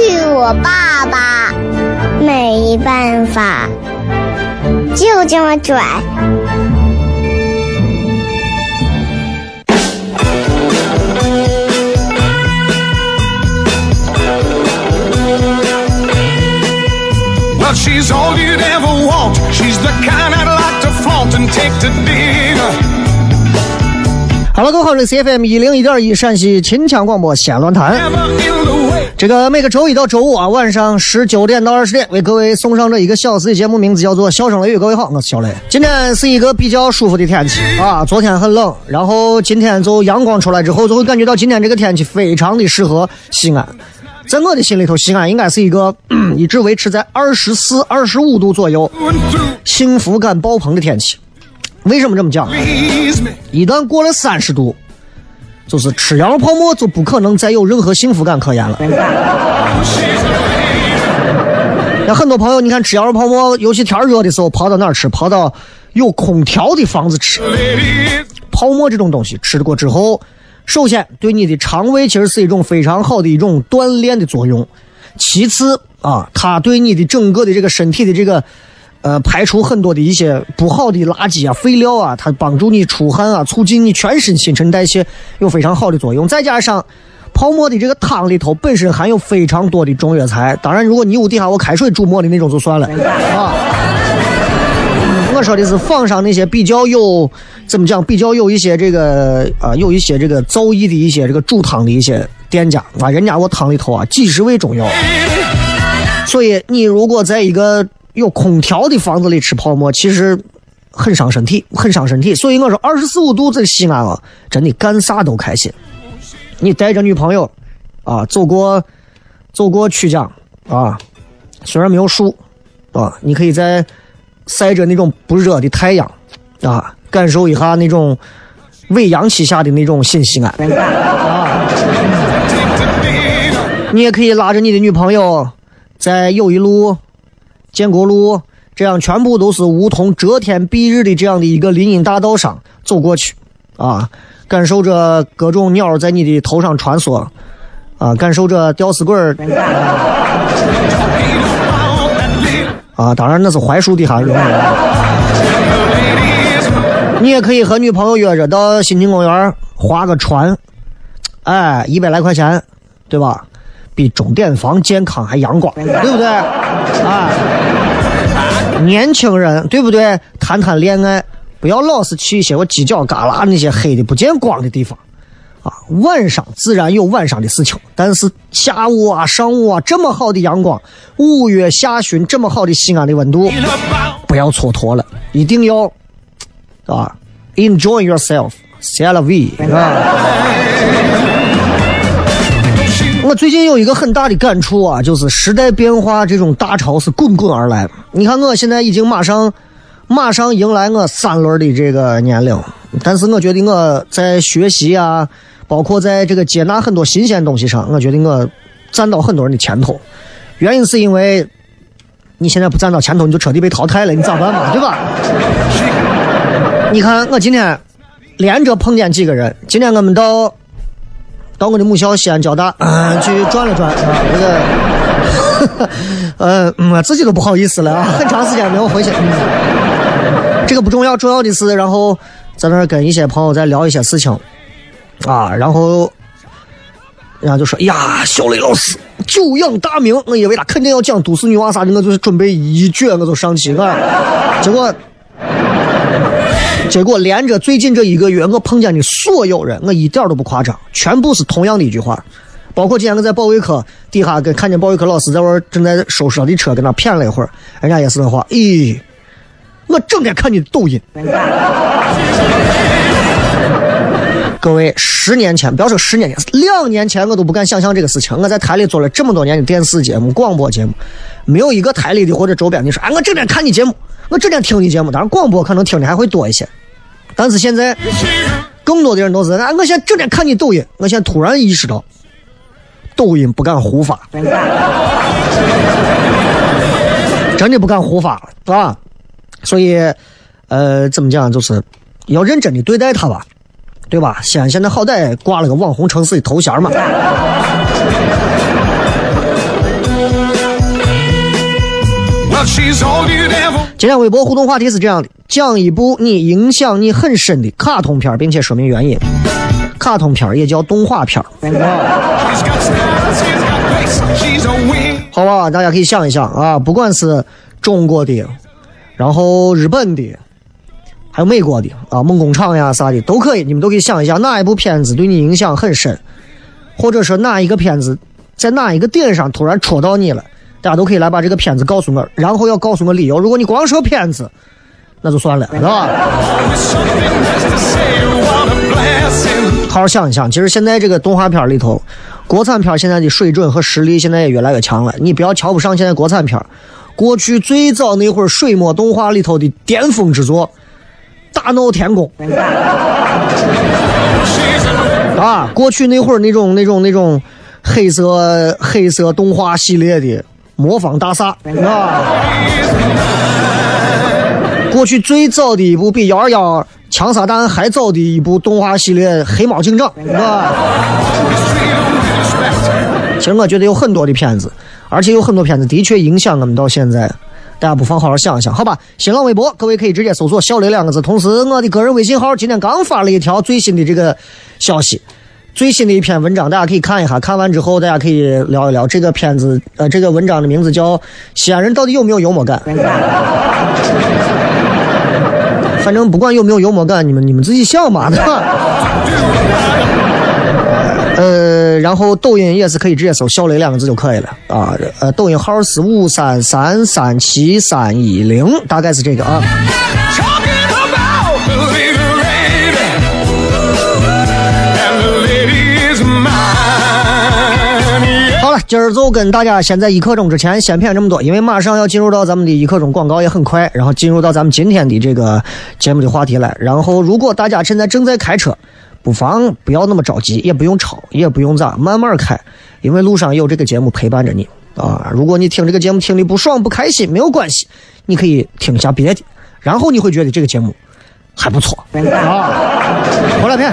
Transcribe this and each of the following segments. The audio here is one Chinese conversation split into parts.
是我爸爸，没办法，就这么拽。Well, she's all you'd ever want. She's the kind I'd like to flaunt and take to dinner. Hello，各位好，这里是 CFM 一零一点一陕西秦腔广播西安论坛。这个每个周一到周五啊，晚上十九点到二十点，为各位送上这一个小时的节目，名字叫做《笑声雷雨》。各位好，我是小雷。今天是一个比较舒服的天气啊，昨天很冷，然后今天就阳光出来之后，就会感觉到今天这个天气非常的适合西安。在我的心里头，西安应该是一个 一直维持在二十四、二十五度左右，幸福感爆棚的天气。为什么这么讲？一旦过了三十度，就是吃羊肉泡馍就不可能再有任何幸福感可言了。那很多朋友，你看吃羊肉泡馍，尤其天热的时候，跑到哪儿吃？跑到有空调的房子吃。泡馍这种东西吃过之后，首先对你的肠胃其实是一种非常好的一种锻炼的作用。其次啊，它对你的整个的这个身体的这个呃排除很多的一些不好的垃圾啊、废料啊，它帮助你出汗啊，促进你全身新陈代谢，有非常好的作用。再加上泡沫的这个汤里头本身含有非常多的中药材，当然如果你屋底下我开水煮沫的那种就算了啊。我说的是坊上那些比较有怎么讲，比较有一些这个啊、有一些这个造诣的一些这个煮汤的一些店家啊，人家我汤里头啊几十味中药，所以你如果在一个有空调的房子里吃泡馍，其实很伤身体，很伤身体。所以我说二十四五度在西安啊，真的干啥都开心。你带着女朋友啊，走过走过曲江啊，虽然没有树啊，你可以在晒着那种不热的太阳啊，感受一下那种伪阳气下的那种新西安啊。你也可以拉着你的女朋友，在友谊路、建国路这样全部都是梧桐遮天蔽日的这样的一个林荫大道上走过去，啊，感受着各种鸟在你的头上穿梭，啊，感受着吊死鬼儿。啊，当然那是槐树底下。你也可以和女朋友约着到新津公园划个船，哎，一百来块钱，对吧？比钟点房健康还阳光，对不对？啊，年轻人对不对？谈谈恋爱，不要老是去一些我犄角旮旯那些黑的不见光的地方。啊，晚上自然有晚上的事情，但是下午啊、上午啊这么好的阳光，五月下旬这么好的西安的温度，不要蹉跎了，一定要啊，enjoy yourself，c l v 啊。我最近有一个很大的感触啊，就是时代变化这种大潮是滚滚而来。你看，我现在已经马上马上迎来我三轮的这个年龄，但是我觉得我在学习啊，包括在这个接纳很多新鲜东西上，我觉得我站到很多人的前头。原因是因为你现在不站到前头，你就彻底被淘汰了，你咋办嘛？对吧？你看我今天连着碰见几个人，今天我们到到我的母校西安交大、嗯、去转了转啊，这个，呃，嗯，自己都不好意思了啊，很长时间没有回去。嗯、这个不重要，重要的是，然后在那儿跟一些朋友在聊一些事情，啊，然后，人家就说：“哎呀，小雷老师久仰大名，我以为他肯定要讲都市女娃啥的，我就准备一撅我就上去了，结果。”结果连着最近这一个月，我碰见的所有人，我一点都不夸张，全部是同样的一句话。包括今天我在保卫科底下跟看见保卫科老师在玩，正在收拾他的车，跟那谝了一会儿，人家也是那话：咦，我整天看你的抖音。各位，十年前，不要说十年前，两年前我都不敢想象这个事情。我在台里做了这么多年的电视节目、广播节目，没有一个台里的或者周边的说：“哎，我整天看你节目，我整天听你节目。”当然，广播可能听的还会多一些。但是现在，更多的人都是啊！我现在整天看你抖音，我现在突然意识到，抖音不敢胡发，真的不敢胡发了啊！所以，呃，怎么讲，就是要认真的对待它吧，对吧？西安现在好歹挂了个网红城市的头衔嘛。今天微博互动话题是这样的：讲一部你影响你很深的卡通片，并且说明原因。卡通片也叫动画片，好吧？大家可以想一想啊，不管是中国的，然后日本的，还有美国的啊，梦工厂呀啥的都可以，你们都可以想一下哪一部片子对你影响很深，或者说哪一个片子在哪一个点上突然戳到你了。大家都可以来把这个片子告诉我，然后要告诉我理由。如果你光说片子，那就算了，是吧？好好想一想，其实现在这个动画片里头，国产片现在的水准和实力现在也越来越强了。你不要瞧不上现在国产片，过去最早那会儿水墨动画里头的巅峰之作《大闹天宫》啊，过去那会儿那种那种那种黑色黑色动画系列的。魔方大厦啊！过去最早的一部比幺二幺枪撒弹还早的一部动画系列《黑猫警长》啊！其实我觉得有很多的片子，而且有很多片子的确影响我们到现在。大家不妨好好想一想，好吧？新浪微博，各位可以直接搜索“小雷”两个字。同时，我的个人微信号今天刚发了一条最新的这个消息。最新的一篇文章，大家可以看一下。看完之后，大家可以聊一聊这个片子。呃，这个文章的名字叫《西安人到底有没有幽默感》。反正不管有没有幽默感，你们你们自己想嘛，对吧？呃，然后抖音也是可以直接搜“小雷”两个字就可以了啊。呃，抖音号是五三三三七三一零，大概是这个啊。今儿就跟大家先在一刻钟之前先谝这么多，因为马上要进入到咱们的一刻钟广告也很快，然后进入到咱们今天的这个节目的话题来。然后，如果大家现在正在开车，不妨不要那么着急，也不用吵，也不用咋，慢慢开，因为路上有这个节目陪伴着你啊。如果你听这个节目听的不爽不开心，没有关系，你可以听一下别的，然后你会觉得这个节目还不错啊。回来片。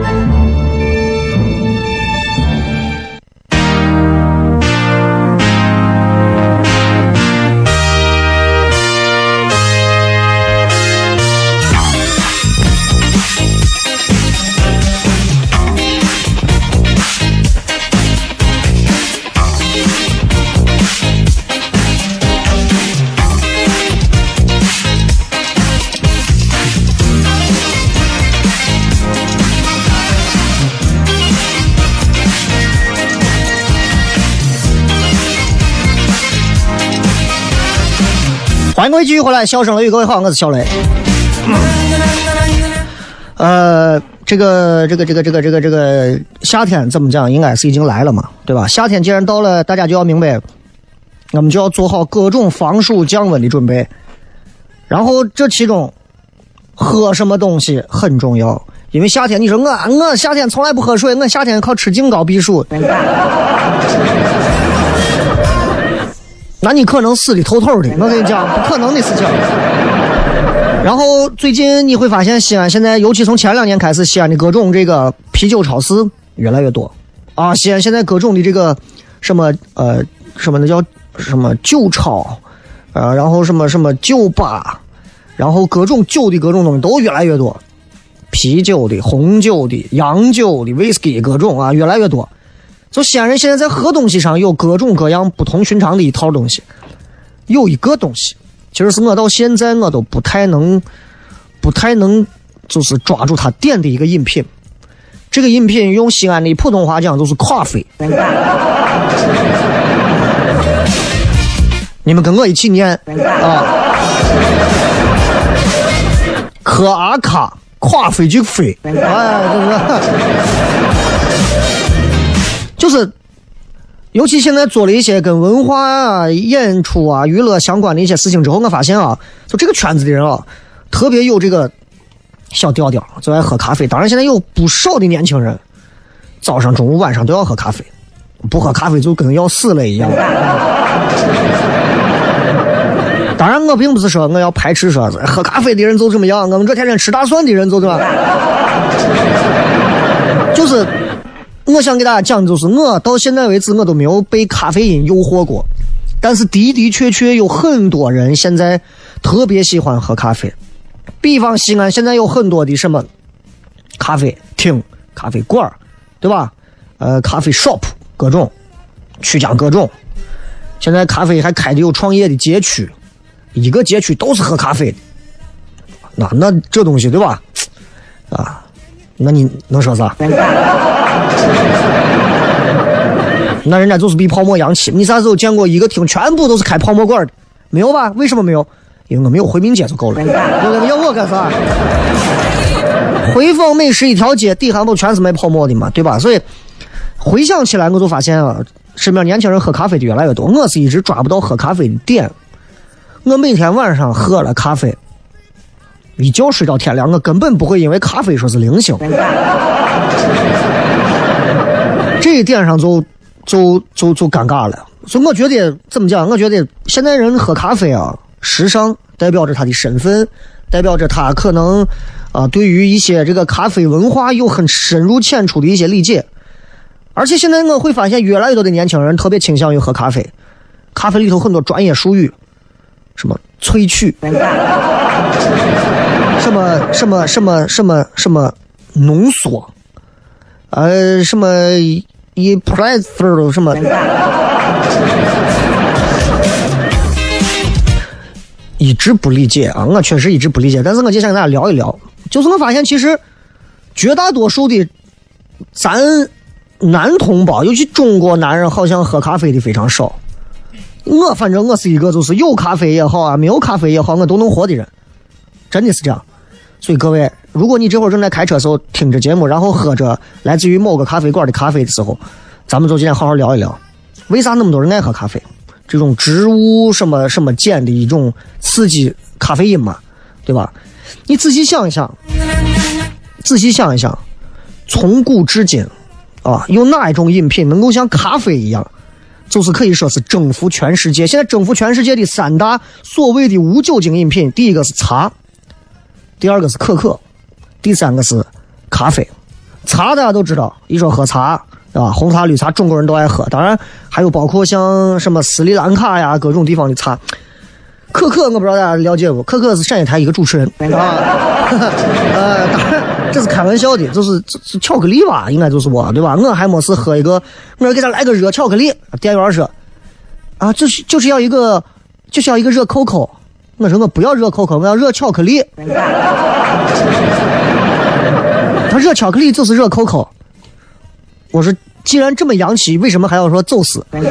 欢迎各位继续回来，笑声雷雨，各位好，我是小雷。呃，这个这个这个这个这个这个夏天怎么讲？应该是已经来了嘛，对吧？夏天既然到了，大家就要明白，我们就要做好各种防暑降温的准备。然后这其中，喝什么东西很重要，因为夏天，你说我我夏天从来不喝水，我夏天靠吃敬膏避暑。那你可能死的透透的，我跟你讲，不可能的事情。然后最近你会发现，西安现在，尤其从前两年开始，西安的各种这个啤酒超市越来越多啊。西安现在各种的这个什么呃什么那叫什么酒超啊，然后什么什么酒吧，然后各种酒的各种东西都越来越多，啤酒的、红酒的、洋酒的、威士忌各种啊，越来越多。就西安人现在在喝东西上有各种各样不同寻常的一套东西，有一个东西，其实是我到现在我都不太能，不太能，就是抓住他点的一个饮品。这个饮品用西安的普通话讲就是咖啡。你们跟我一起念啊，科阿卡，咖啡就飞，哎，对不对？就是，尤其现在做了一些跟文化啊、演出啊、娱乐相关的一些事情之后，我发现啊，就这个圈子的人啊，特别有这个小调调，就爱喝咖啡。当然，现在有不少的年轻人，早上、中午、晚上都要喝咖啡，不喝咖啡就跟要死了一样。当然，我并不是说我要排斥说喝咖啡的人就怎么样，我们这天天吃大蒜的人就怎么，就是。我想给大家讲的就是，我到现在为止我都没有被咖啡因诱惑过，但是的的确确有很多人现在特别喜欢喝咖啡。比方西安现在有很多的什么咖啡厅、咖啡馆对吧？呃，咖啡 shop 各种，曲江各种。现在咖啡还开的有创业的街区，一个街区都是喝咖啡的。那那这东西对吧？啊，那你能说啥？那人家就是比泡沫洋气。你啥时候见过一个厅全部都是开泡沫馆的？没有吧？为什么没有？因为我没有回民街就够了。要我干啥？回坊美食一条街底下不全是卖泡沫的嘛？对吧？所以回想起来，我就发现啊，身边年轻人喝咖啡的越来越多。我是一直抓不到喝咖啡的点。我每天晚上喝了咖啡，一觉睡到天亮，我根本不会因为咖啡说是零星。这点上就就就就尴尬了，所以我觉得怎么讲？我觉得现在人喝咖啡啊，时尚代表着他的身份，代表着他可能啊对于一些这个咖啡文化有很深入浅出的一些理解。而且现在我会发现，越来越多的年轻人特别倾向于喝咖啡，咖啡里头很多专业术语，什么萃取，什么什么什么什么什么浓缩。呃，什么一 press 什么，一直不理解啊！我确实一直不理解，但是我就想跟大家聊一聊。就是我发现，其实绝大多数的咱男同胞，尤其中国男人，好像喝咖啡的非常少。我反正我是一个，就是有咖啡也好啊，没有咖啡也好，我都能活的人，真的是这样。所以各位，如果你这会儿正在开车时候听着节目，然后喝着来自于某个咖啡馆的咖啡的时候，咱们就今天好好聊一聊，为啥那么多人爱喝咖啡？这种植物什么什么碱的一种刺激咖啡因嘛，对吧？你仔细想一想，仔细想一想，从古至今，啊，有哪一种饮品能够像咖啡一样，就是可以说是征服全世界？现在征服全世界的三大所谓的无酒精饮品，第一个是茶，第二个是可可，第三个是咖啡。茶大家都知道，一说喝茶，对吧？红茶、绿茶，中国人都爱喝。当然，还有包括像什么斯里兰卡呀，各种地方的茶。可可，我不知道大家了解不？可可是陕西台一个主持人啊。呃，当然这是开玩笑的，就是这是巧克力吧？应该就是我，对吧？我还没事喝一个，我说给他来个热巧克力。店员说啊，就是就是要一个，就是要一个热扣扣。我说我不要热扣扣，我要热巧克力。他热巧克力就是热扣扣。我说既然这么洋气，为什么还要说走私？对。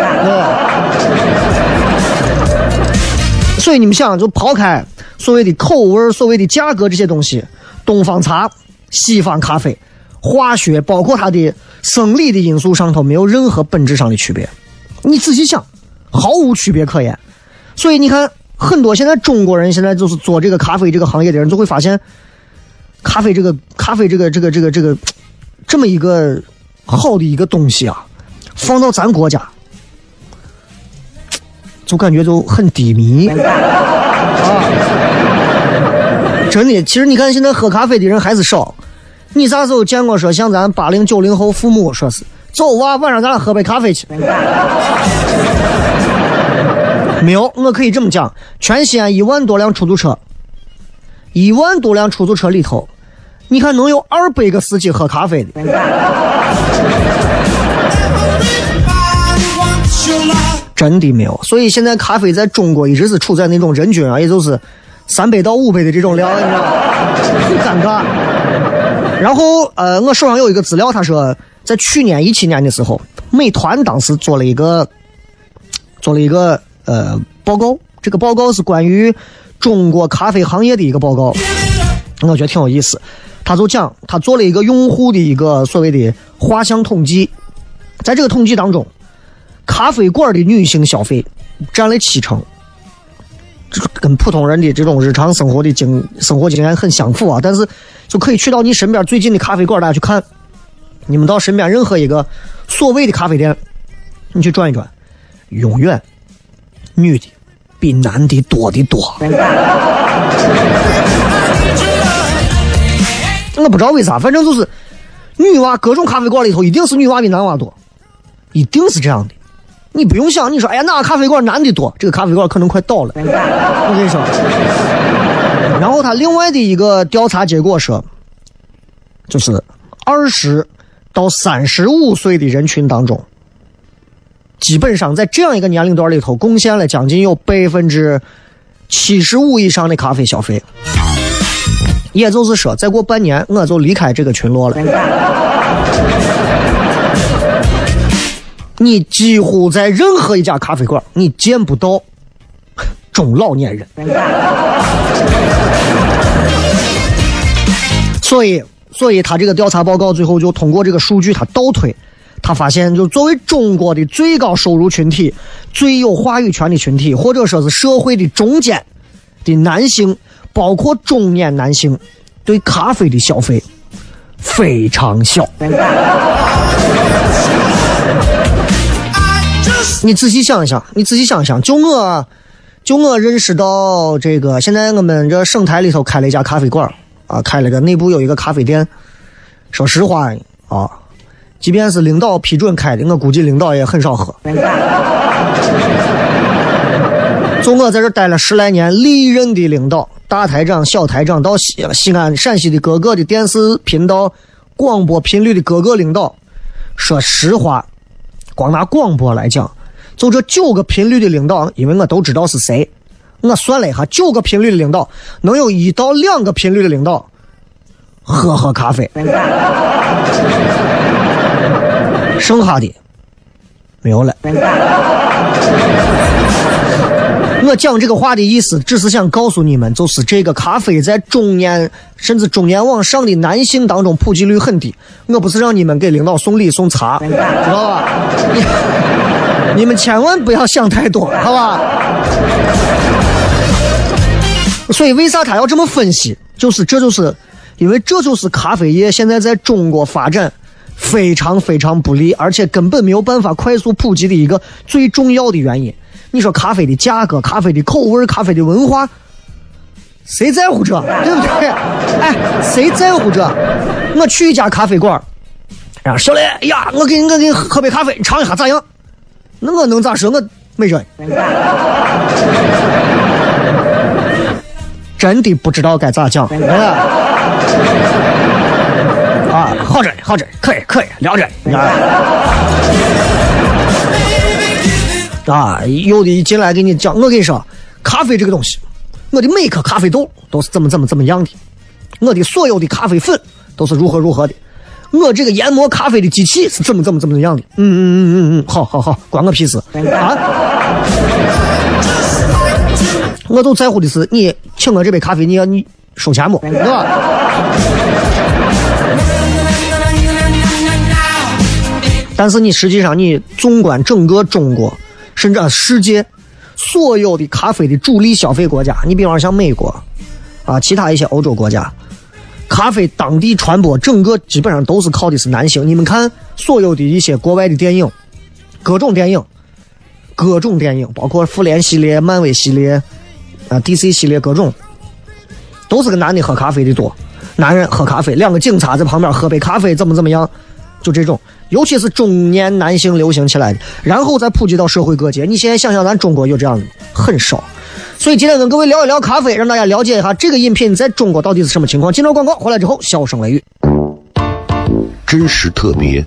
所以你们想，就抛开所谓的口味、所谓的价格这些东西，东方茶、西方咖啡，化学包括它的生理的因素上头没有任何本质上的区别。你仔细想，毫无区别可言。所以你看，很多现在中国人现在就是做这个咖啡这个行业的人，就会发现，咖啡这个咖啡这个这个这个这个这么一个好的一个东西啊，放到咱国家。就感觉就很低迷啊！真的，其实你看现在喝咖啡的人还是少。你啥时候见过说像咱八零九零后父母说是走啊，晚上咱俩喝杯咖啡去？没有，我可以这么讲，全西安一万多辆出租车，一万多辆出租车里头，你看能有二百个司机喝咖啡的。真的没有，所以现在咖啡在中国一直是处在那种人均啊，也就是三百到五百的这种量，你知道吗？很尴尬。然后呃，我手上有一个资料，他说在去年一七年的时候，美团当时做了一个做了一个呃报告，这个报告是关于中国咖啡行业的一个报告，我觉得挺有意思。他就讲他做了一个用户的一个所谓的画像统计，在这个统计当中。咖啡馆的女性消费占了七成，这跟普通人的这种日常生活的经生活经验很相符啊。但是就可以去到你身边最近的咖啡馆，大家去看。你们到身边任何一个所谓的咖啡店，你去转一转，永远女的比男的多的多。我不知道为啥，反正就是女娃各种咖啡馆里头，一定是女娃比男娃多，一定是这样的。你不用想，你说哎呀，哪个咖啡馆男的多？这个咖啡馆可能快倒了。我跟你说。然后他另外的一个调查结果说，就是二十到三十五岁的人群当中，基本上在这样一个年龄段里头，贡献了将近有百分之七十五以上的咖啡消费。也就是说，再过半年我就离开这个群落了。你几乎在任何一家咖啡馆，你见不到中老年人。所以，所以他这个调查报告最后就通过这个数据，他倒推，他发现，就作为中国的最高收入群体、最有话语权的群体，或者说是社会的中间的男性，包括中年男性，对咖啡的消费非常小。你仔细想一想，你仔细想一想，就我，就我认识到这个，现在我们这省台里头开了一家咖啡馆啊，开了个内部有一个咖啡店。说实话啊，即便是领导批准开的，我估计领导也很少喝。就我在这待了十来年，历任的领导，大台长、小台长，到西西安、陕西的各个的电视频道、广播频率的各个领导，说实话，光拿广播来讲。就这九个频率的领导，因为我都知道是谁，我算了一下，九个频率的领导能有一到两个频率的领导喝喝咖啡，剩下的没有了。我讲这个话的意思，只是想告诉你们，就是这个咖啡在中年甚至中年往上的男性当中普及率很低。我不是让你们给领导送礼送茶，知道吧？你们千万不要想太多，好吧？所以为啥他要这么分析？就是这就是因为这就是咖啡业现在在中国发展非常非常不利，而且根本没有办法快速普及的一个最重要的原因。你说咖啡的价格、咖啡的口味、咖啡的文化，谁在乎这？对不对？哎，谁在乎这？我去一家咖啡馆，啊，小雷，哎呀，我给你，我给你喝杯咖啡，你尝一下咋样？那我能咋说？我没辙。真的不知道该咋讲。啊，好着呢好着呢，可以可以，聊着呢。啊，有的一进来给你讲，我跟你说，咖啡这个东西，我的每颗咖啡豆都是怎么怎么怎么样的，我的所有的咖啡粉都是如何如何的，我这个研磨咖啡的机器是怎么怎么怎么样的。嗯嗯嗯嗯嗯，好好好，关我屁事 啊！我就在乎的是你请我这杯咖啡，你要你收钱不？对吧？但是你实际上，你纵观整个中国，甚至世界所有的咖啡的主力消费国家，你比方像美国啊，其他一些欧洲国家，咖啡当地传播整个基本上都是靠的是男性。你们看所有的一些国外的电影，各种电影，各种电影，包括复联系列、漫威系列啊、DC 系列各种，都是个男的喝咖啡的多，男人喝咖啡，两个警察在旁边喝杯咖啡，怎么怎么样，就这种。尤其是中年男性流行起来的，然后再普及到社会各界。你现在想想，咱中国有这样的很少，所以今天跟各位聊一聊咖啡，让大家了解一下这个饮品在中国到底是什么情况。进入广告回来之后，笑声雷雨，真实特别，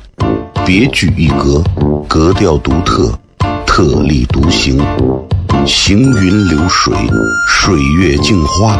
别具一格，格调独特，特立独行，行云流水，水月镜花，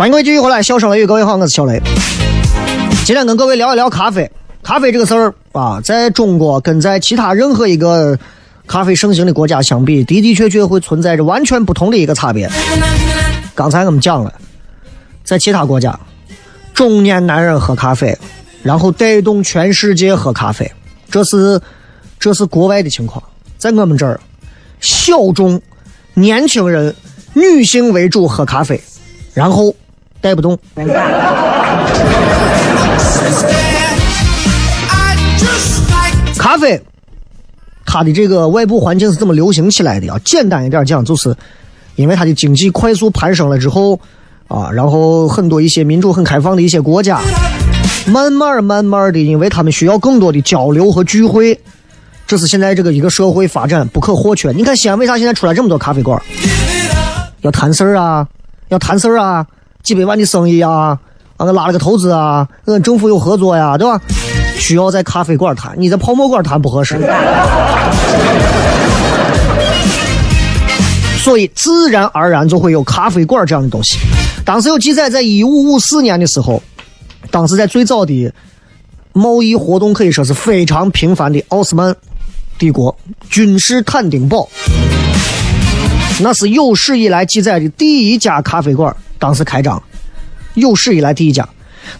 欢迎各位继续回来，笑声雷雨，各位好，我是小雷。今天跟各位聊一聊咖啡。咖啡这个事儿啊，在中国跟在其他任何一个咖啡盛行的国家相比，的的确确会存在着完全不同的一个差别。刚才我们讲了，在其他国家，中年男人喝咖啡，然后带动全世界喝咖啡，这是这是国外的情况。在我们这儿，小众年轻人、女性为主喝咖啡，然后。带不动。咖啡，它的这个外部环境是怎么流行起来的啊？简单一点讲，就是因为它的经济快速攀升了之后啊，然后很多一些民主很开放的一些国家，慢慢慢慢的，因为他们需要更多的交流和聚会，这是现在这个一个社会发展不可或缺。你看西安为啥现在出来这么多咖啡馆？要谈事儿啊，要谈事儿啊。几百万的生意啊，啊，拉了个投资啊，跟政府有合作呀，对吧？需要在咖啡馆谈，你在泡沫馆谈不合适。所以自然而然就会有咖啡馆这样的东西。当时有记载，在一五五四年的时候，当时在最早的贸易活动可以说是非常频繁的奥斯曼帝国君士坦丁堡，那是有史以来记载的第一家咖啡馆，当时开张，有史以来第一家。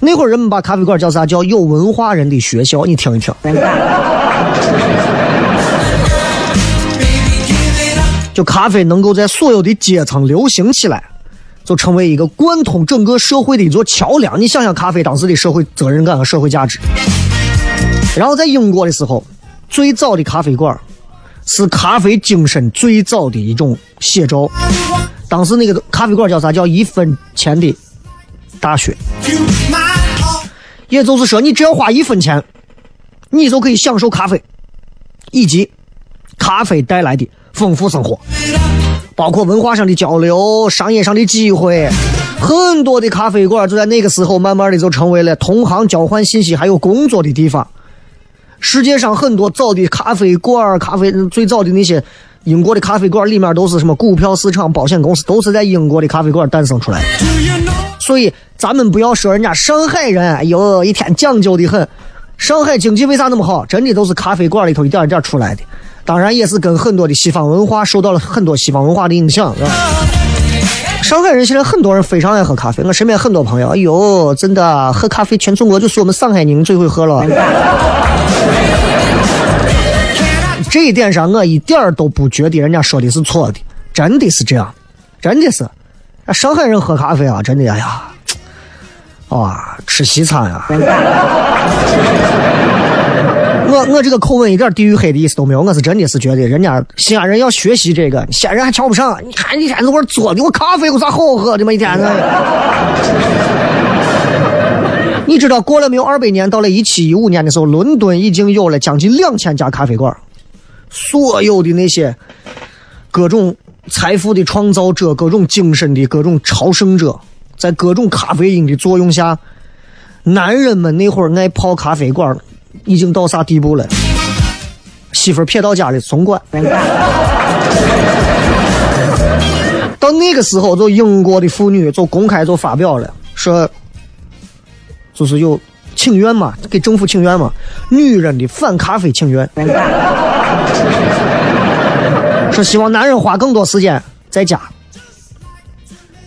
那会儿人们把咖啡馆叫啥？叫有文化人的学校。你听一听。就咖啡能够在所有的阶层流行起来，就成为一个贯通整个社会的一座桥梁。你想想，咖啡当时的社会责任感和社会价值。然后在英国的时候，最早的咖啡馆是咖啡精神最早的一种写照。当时那个咖啡馆叫啥？叫一分钱的大学。也就是说，你只要花一分钱，你就可以享受咖啡，以及咖啡带来的丰富生活，包括文化上的交流、商业上的机会。很多的咖啡馆就在那个时候，慢慢的就成为了同行交换信息还有工作的地方。世界上很多早的咖啡馆、咖啡最早的那些英国的咖啡馆里面都是什么股票市场、保险公司，都是在英国的咖啡馆诞生出来的。所以咱们不要说人家上海人，哎呦，一天讲究的很。上海经济为啥那么好？真的都是咖啡馆里头一点一点出来的。当然也是跟很多的西方文化受到了很多西方文化的影响，是吧？上海人现在很多人非常爱喝咖啡，我身边很多朋友，哎呦，真的喝咖啡，全中国就是我们上海人最会喝了。这一点上，我一点儿都不觉得人家说的是错的，真的是这样，真的是。上海人喝咖啡啊，真的，哎呀，哇，吃西餐啊！我我这个口吻一点地域黑的意思都没有，我是真的是觉得人家西安人要学习这个，西安人还瞧不上。你看一天在我做的我咖啡有啥好喝的吗？一天呢？你知道过了没有二百年，到了一七一五年的时候，伦敦已经有了将近两千家咖啡馆，所有的那些各种。财富的创造者，各种精神的各种朝圣者，在各种咖啡因的作用下，男人们那会儿爱泡咖啡馆，已经到啥地步了？媳妇儿撇到家里总管。到那个时候，就英国的妇女就公开就发表了，说，就是有请愿嘛，给政府请愿嘛，女人的反咖啡请愿。说希望男人花更多时间在家，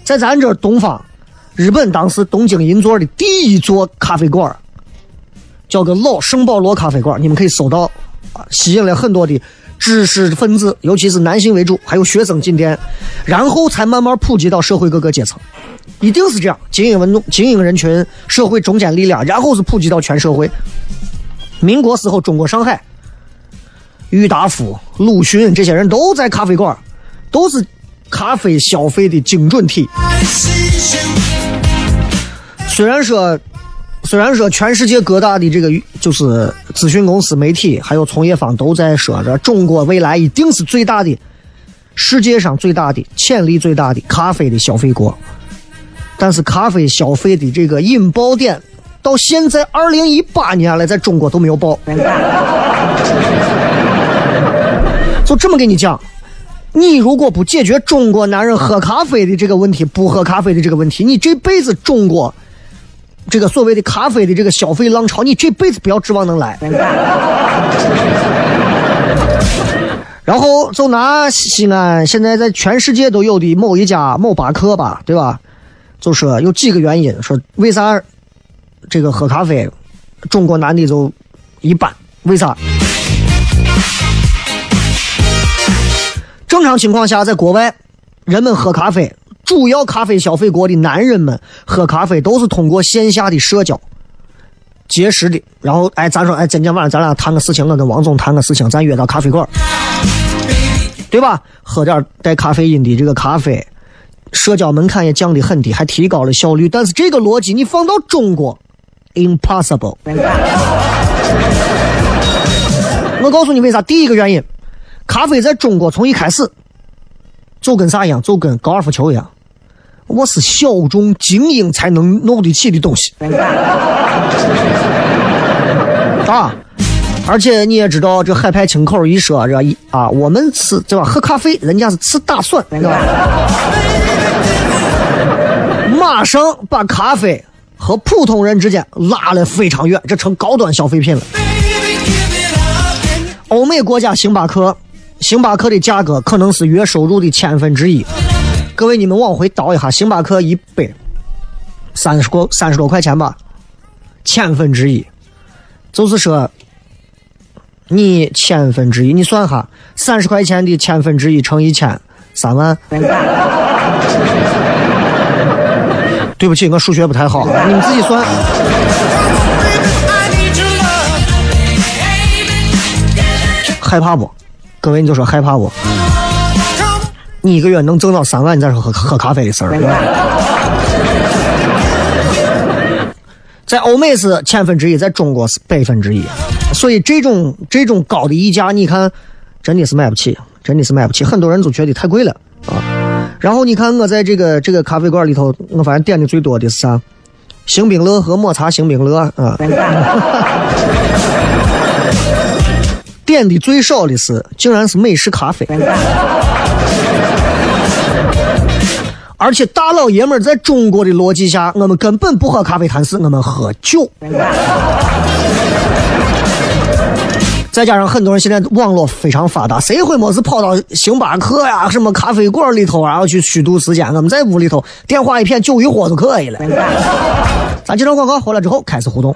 在咱这东方，日本当时东京银座的第一座咖啡馆，叫个老圣保罗咖啡馆，你们可以搜到，吸引了很多的知识分子，尤其是男性为主，还有学生进店，然后才慢慢普及到社会各个阶层，一定是这样，精英文精英人群，社会中坚力量，然后是普及到全社会。民国时候，中国上海。郁达夫、鲁迅这些人都在咖啡馆，都是咖啡消费的精准体。虽然说，虽然说全世界各大的这个就是咨询公司、媒体还有从业方都在说着，中国未来一定是最大的、世界上最大的、潜力最大的咖啡的消费国。但是，咖啡消费的这个引爆点，到现在二零一八年了，在中国都没有爆。就这么跟你讲，你如果不解决中国男人喝咖啡的这个问题，不喝咖啡的这个问题，你这辈子中国这个所谓的咖啡的这个消费浪潮，你这辈子不要指望能来。然后就拿西安现在在全世界都有的某一家某巴克吧，对吧？就说有几个原因，说为啥这个喝咖啡中国男的就一般？为啥？正常情况下，在国外，人们喝咖啡，主要咖啡消费国的男人们喝咖啡都是通过线下的社交结识的。然后，哎，咱说，哎，今天晚上咱俩谈个事情，我跟王总谈个事情，咱约到咖啡馆，对吧？喝点带咖啡因的这个咖啡，社交门槛也降得很低，还提高了效率。但是这个逻辑你放到中国，impossible。我告诉你为啥？第一个原因。咖啡在中国从一开始就跟啥一样，就跟高尔夫球一样，我是小众精英才能弄得起的东西。啊，而且你也知道，这海派清口一说，这一啊，我们吃对吧？喝咖啡，人家是吃大蒜，对吧？马上把咖啡和普通人之间拉得非常远，这成高端消费品了。欧美国家星巴克，星巴克的价格可能是月收入的千分之一。各位，你们往回倒一下，星巴克一杯三十多三十多块钱吧，千分之一，就是说你千分之一，你算哈，三十块钱的千分之一乘一千，三万。对不起，我数学不太好，你们自己算。害怕不？各位你就说害怕不？你一个月能挣到三万，你再说喝喝咖啡的事儿。在欧美是千分之一，在中国是百分之一，所以这种这种高的溢价，你看真的是买不起，真的是买不起，很多人都觉得太贵了啊。然后你看我在这个这个咖啡馆里头，我发现点的最多的是啥？星冰乐和抹茶星冰乐啊。点的最少的是，竟然是美式咖啡。而且大老爷们儿在中国的逻辑下，我们根本不喝咖啡谈事，我们喝酒。再加上很多人现在网络非常发达，谁会没事跑到星巴克呀、什么咖啡馆里头，然后去虚度时间？我们在屋里头电话一片，酒一喝就可以了。咱接着广告，回来之后开始互动。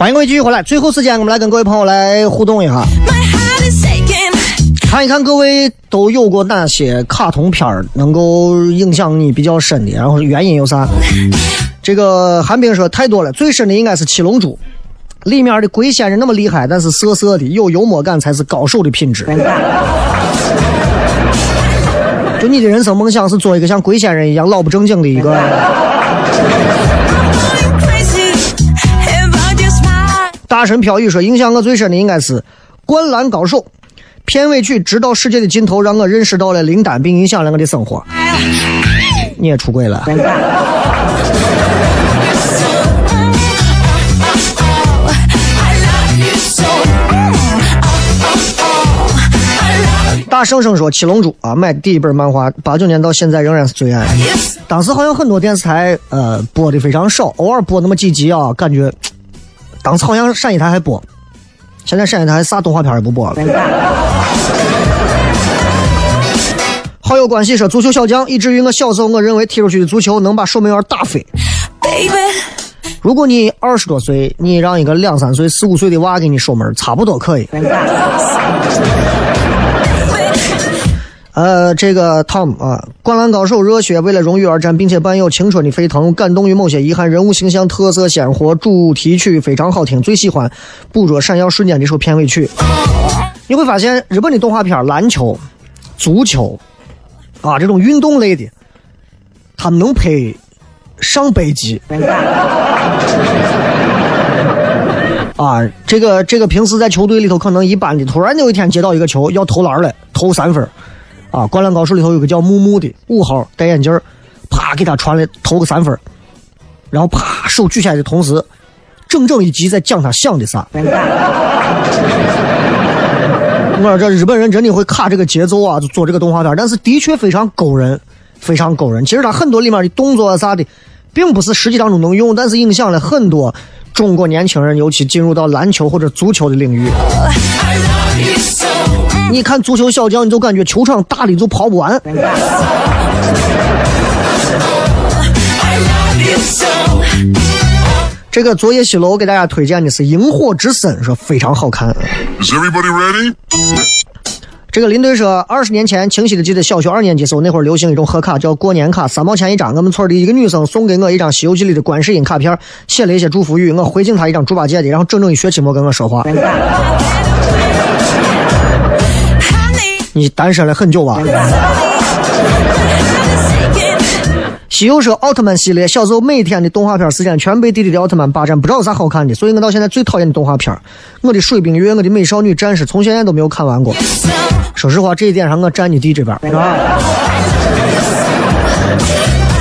欢迎各位继续回来，最后时间我们来跟各位朋友来互动一下.看一看各位都有过哪些卡通片儿能够影响你比较深的，然后原因有啥？这个韩冰说太多了，最深的应该是《七龙珠》，里面的龟仙人那么厉害，但是涩涩的，有幽默感才是高手的品质。就你的人生梦想是做一个像龟仙人一样老不正经的一个。大神飘雨说，影响我最深的应该是《灌篮高手》片尾曲，直到世界的尽头，让我认识到了林丹，并影响了我的生活。你也出轨了？I love you so. I love 大圣圣说，《七龙珠》啊，买第一本漫画，八九年到现在仍然是最爱。当时好像很多电视台呃播的非常少，偶尔播那么几集啊，感觉当时好像陕西台还播，现在陕西台啥动画片也不播了。好友关系说，足球小将，以至于我小时候我认为踢出去的足球能把守门员打飞。baby. 如果你二十多岁，你让一个两三岁、四五岁的娃给你守门，差不多可以。呃，这个 Tom 啊，灌篮高手热血为了荣誉而战，并且伴有青春的沸腾，感动于某些遗憾，人物形象特色鲜活，主题曲非常好听，最喜欢捕捉闪耀瞬间这首片尾曲。你会发现，日本的动画片篮球、足球啊这种运动类的，他们能拍上百集。啊，这个这个平时在球队里头可能一般的，突然有一天接到一个球要投篮了，投三分，啊，灌篮高手里头有个叫木木的五号戴眼镜，啪给他传了投个三分，然后啪手举起来的同时，整整一集在讲他想的啥。我说这日本人真的会卡这个节奏啊，就做这个动画片，但是的确非常勾人，非常勾人。其实他很多里面的动作啊啥的，并不是实际当中能用，但是影响了很多中国年轻人，尤其进入到篮球或者足球的领域。你看足球小将，你就感觉球场大的就跑不完。这个昨夜西楼给大家推荐的是《萤火之森》，说非常好看。Is everybody ready? 这个林队说，二十年前清晰的记得小学二年级时候，那会儿流行一种贺卡，叫过年卡，三毛钱一张。我们村的一个女生送给我一张《西游记》里的观世音卡片，写了一些祝福语，我回敬她一张猪八戒的，然后整整一学期没跟我说话。你单身了很久吧？西游说奥特曼系列，小时候每天的动画片时间全被弟弟的奥特曼霸占，不知道有啥好看的，所以我到现在最讨厌的动画片，我的水冰月，我的美少女战士，从现在都没有看完过。说实话，这一点上我站你弟这边啊。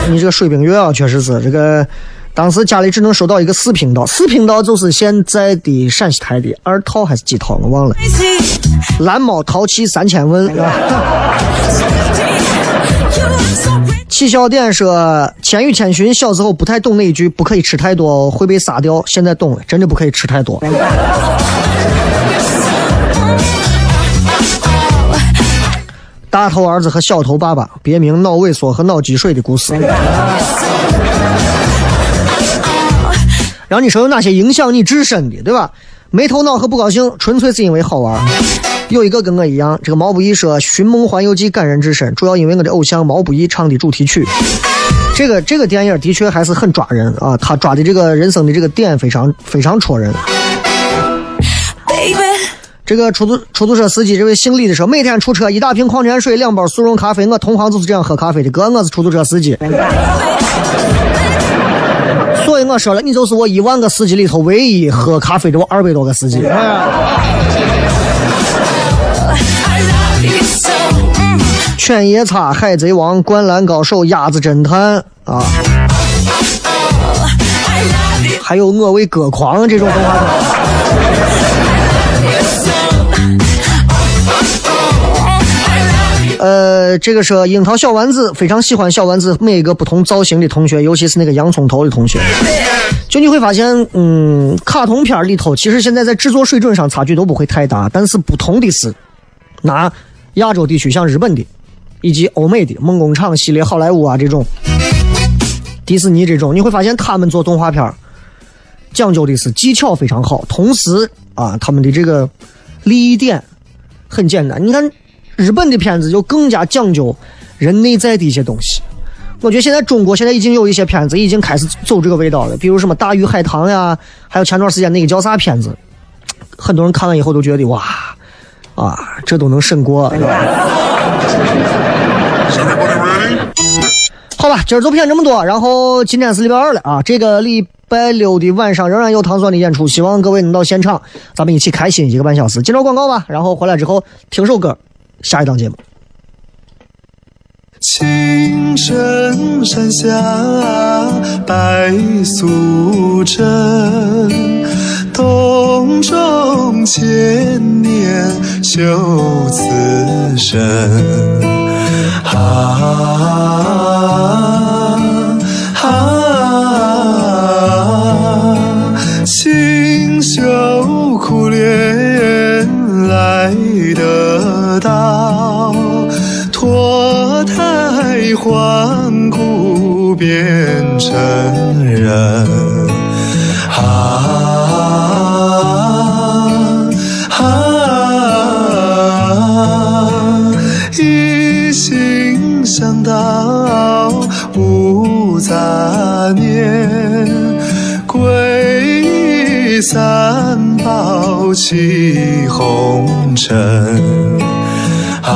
你这个水冰月啊，确实是这个，当时家里只能收到一个四频道，四频道就是现在的陕西台的二套还是几套，我忘了。蓝猫淘气三千问。啊 You look so pretty. 起笑点说《千与千寻》小时候不太懂那一句“不可以吃太多，会被杀掉”，现在懂了，真的不可以吃太多。大头儿子和小头爸爸，别名脑萎缩和脑积水的故事。让你说有哪些影响你自身的，对吧？没头脑和不高兴，纯粹是因为好玩。有一个跟我一样，这个毛不易说《寻梦环游记》感人至深，主要因为我的偶像毛不易唱的主题曲。这个这个电影的确还是很抓人啊，他抓的这个人生的这个点非常非常戳人。这个出租出租车司机这位姓李的说，每天出车一大瓶矿泉水，两包速溶咖啡，我同行就是这样喝咖啡的。哥，我是出租车司机，所以我说了，你就是我一万个司机里头唯一喝咖啡的我二百多个司机。哎呀犬夜叉、海贼王、灌篮高手、鸭子侦探啊，还有我为歌狂这种动画片。呃，这个是樱桃小丸子，非常喜欢小丸子每一个不同造型的同学，尤其是那个洋葱头的同学。就你会发现，嗯，卡通片里头其实现在在制作水准上差距都不会太大，但是不同的是，拿亚洲地区像日本的，以及欧美的梦工厂系列、好莱坞啊这种，迪士尼这种，你会发现他们做动画片讲究的是技巧非常好，同时啊，他们的这个利益点很简单。你看日本的片子就更加讲究人内在的一些东西。我觉得现在中国现在已经有一些片子已经开始走这个味道了，比如什么《大鱼海棠》呀，还有前段时间那个叫啥片子，很多人看完以后都觉得哇啊，这都能审过。好吧，今儿就骗这么多。然后今天是礼拜二了啊，这个礼拜六的晚上仍然有糖蒜的演出，希望各位能到现场，咱们一起开心一个半小时。进入广告吧，然后回来之后听首歌，下一档节目。青城山下白素贞，洞中千年修此身。啊啊！清秀苦练来得到，脱胎换骨变成人。啊！三宝起红尘。啊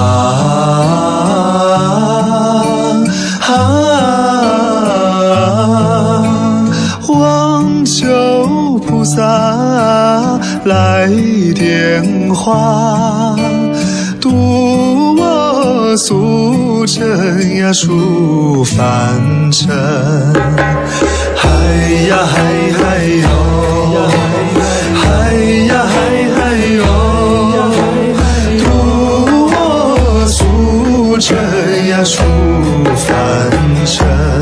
啊！望求菩萨来点化，渡我俗尘呀出凡尘。嗨呀嗨嗨哟，出凡尘